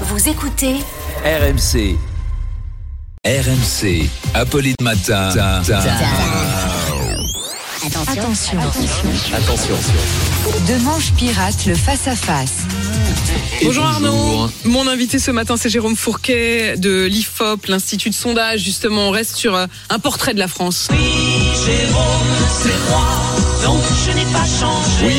Vous écoutez RMC. RMC. Apolline Matin. Attention. Attention. Demanche pirate le face-à-face. Bonjour Arnaud. Mon invité ce matin, c'est Jérôme Fourquet de l'IFOP, l'Institut de sondage. Justement, on reste sur euh, un portrait de la France. Oui,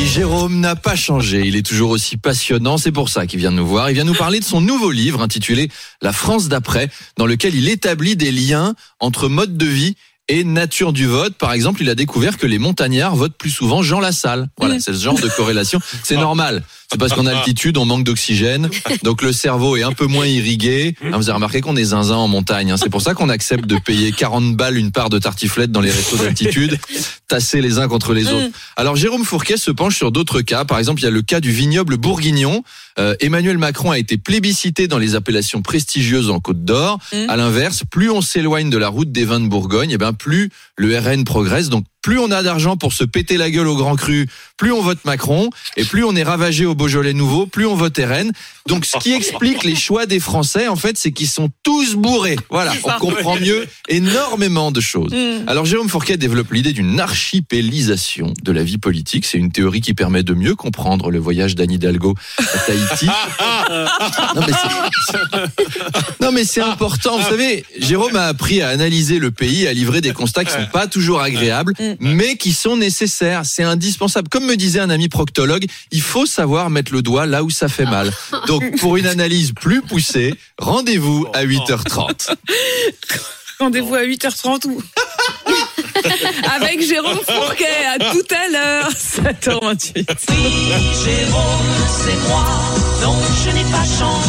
Jérôme n'a pas changé. Il est toujours aussi passionnant. C'est pour ça qu'il vient nous voir. Il vient nous parler de son nouveau livre intitulé La France d'après, dans lequel il établit des liens entre mode de vie et nature du vote. Par exemple, il a découvert que les montagnards votent plus souvent Jean Lassalle. Voilà, c'est ce genre de corrélation. C'est normal. C'est parce qu'en altitude, on manque d'oxygène. Donc le cerveau est un peu moins irrigué. Ah, vous avez remarqué qu'on est zinzin en montagne. hein. C'est pour ça qu'on accepte de payer 40 balles une part de tartiflette dans les restos d'altitude, tassés les uns contre les autres. Alors Jérôme Fourquet se penche sur d'autres cas. Par exemple, il y a le cas du vignoble bourguignon. Euh, Emmanuel Macron a été plébiscité dans les appellations prestigieuses en Côte d'Or. À l'inverse, plus on s'éloigne de la route des vins de Bourgogne, et ben plus le RN progresse. Donc plus on a d'argent pour se péter la gueule au Grand Cru, plus on vote Macron, et plus on est ravagé au Beaujolais nouveau, plus on vote RN. Donc ce qui explique les choix des Français, en fait, c'est qu'ils sont tous bourrés. Voilà, on comprend mieux énormément de choses. Alors Jérôme Fourquet développe l'idée d'une archipélisation de la vie politique. C'est une théorie qui permet de mieux comprendre le voyage d'Anne Hidalgo à Tahiti. Non mais c'est- important. Vous savez, Jérôme a appris à analyser le pays, à livrer des constats qui sont pas toujours agréables, mais qui sont nécessaires. C'est indispensable. Comme me disait un ami proctologue, il faut savoir mettre le doigt là où ça fait mal. Donc pour une analyse plus poussée, rendez-vous à 8h30. Rendez-vous à 8h30 ou... Avec Jérôme Fourquet, à tout à l'heure, 7h28. Jérôme, c'est moi, donc je n'ai pas changé.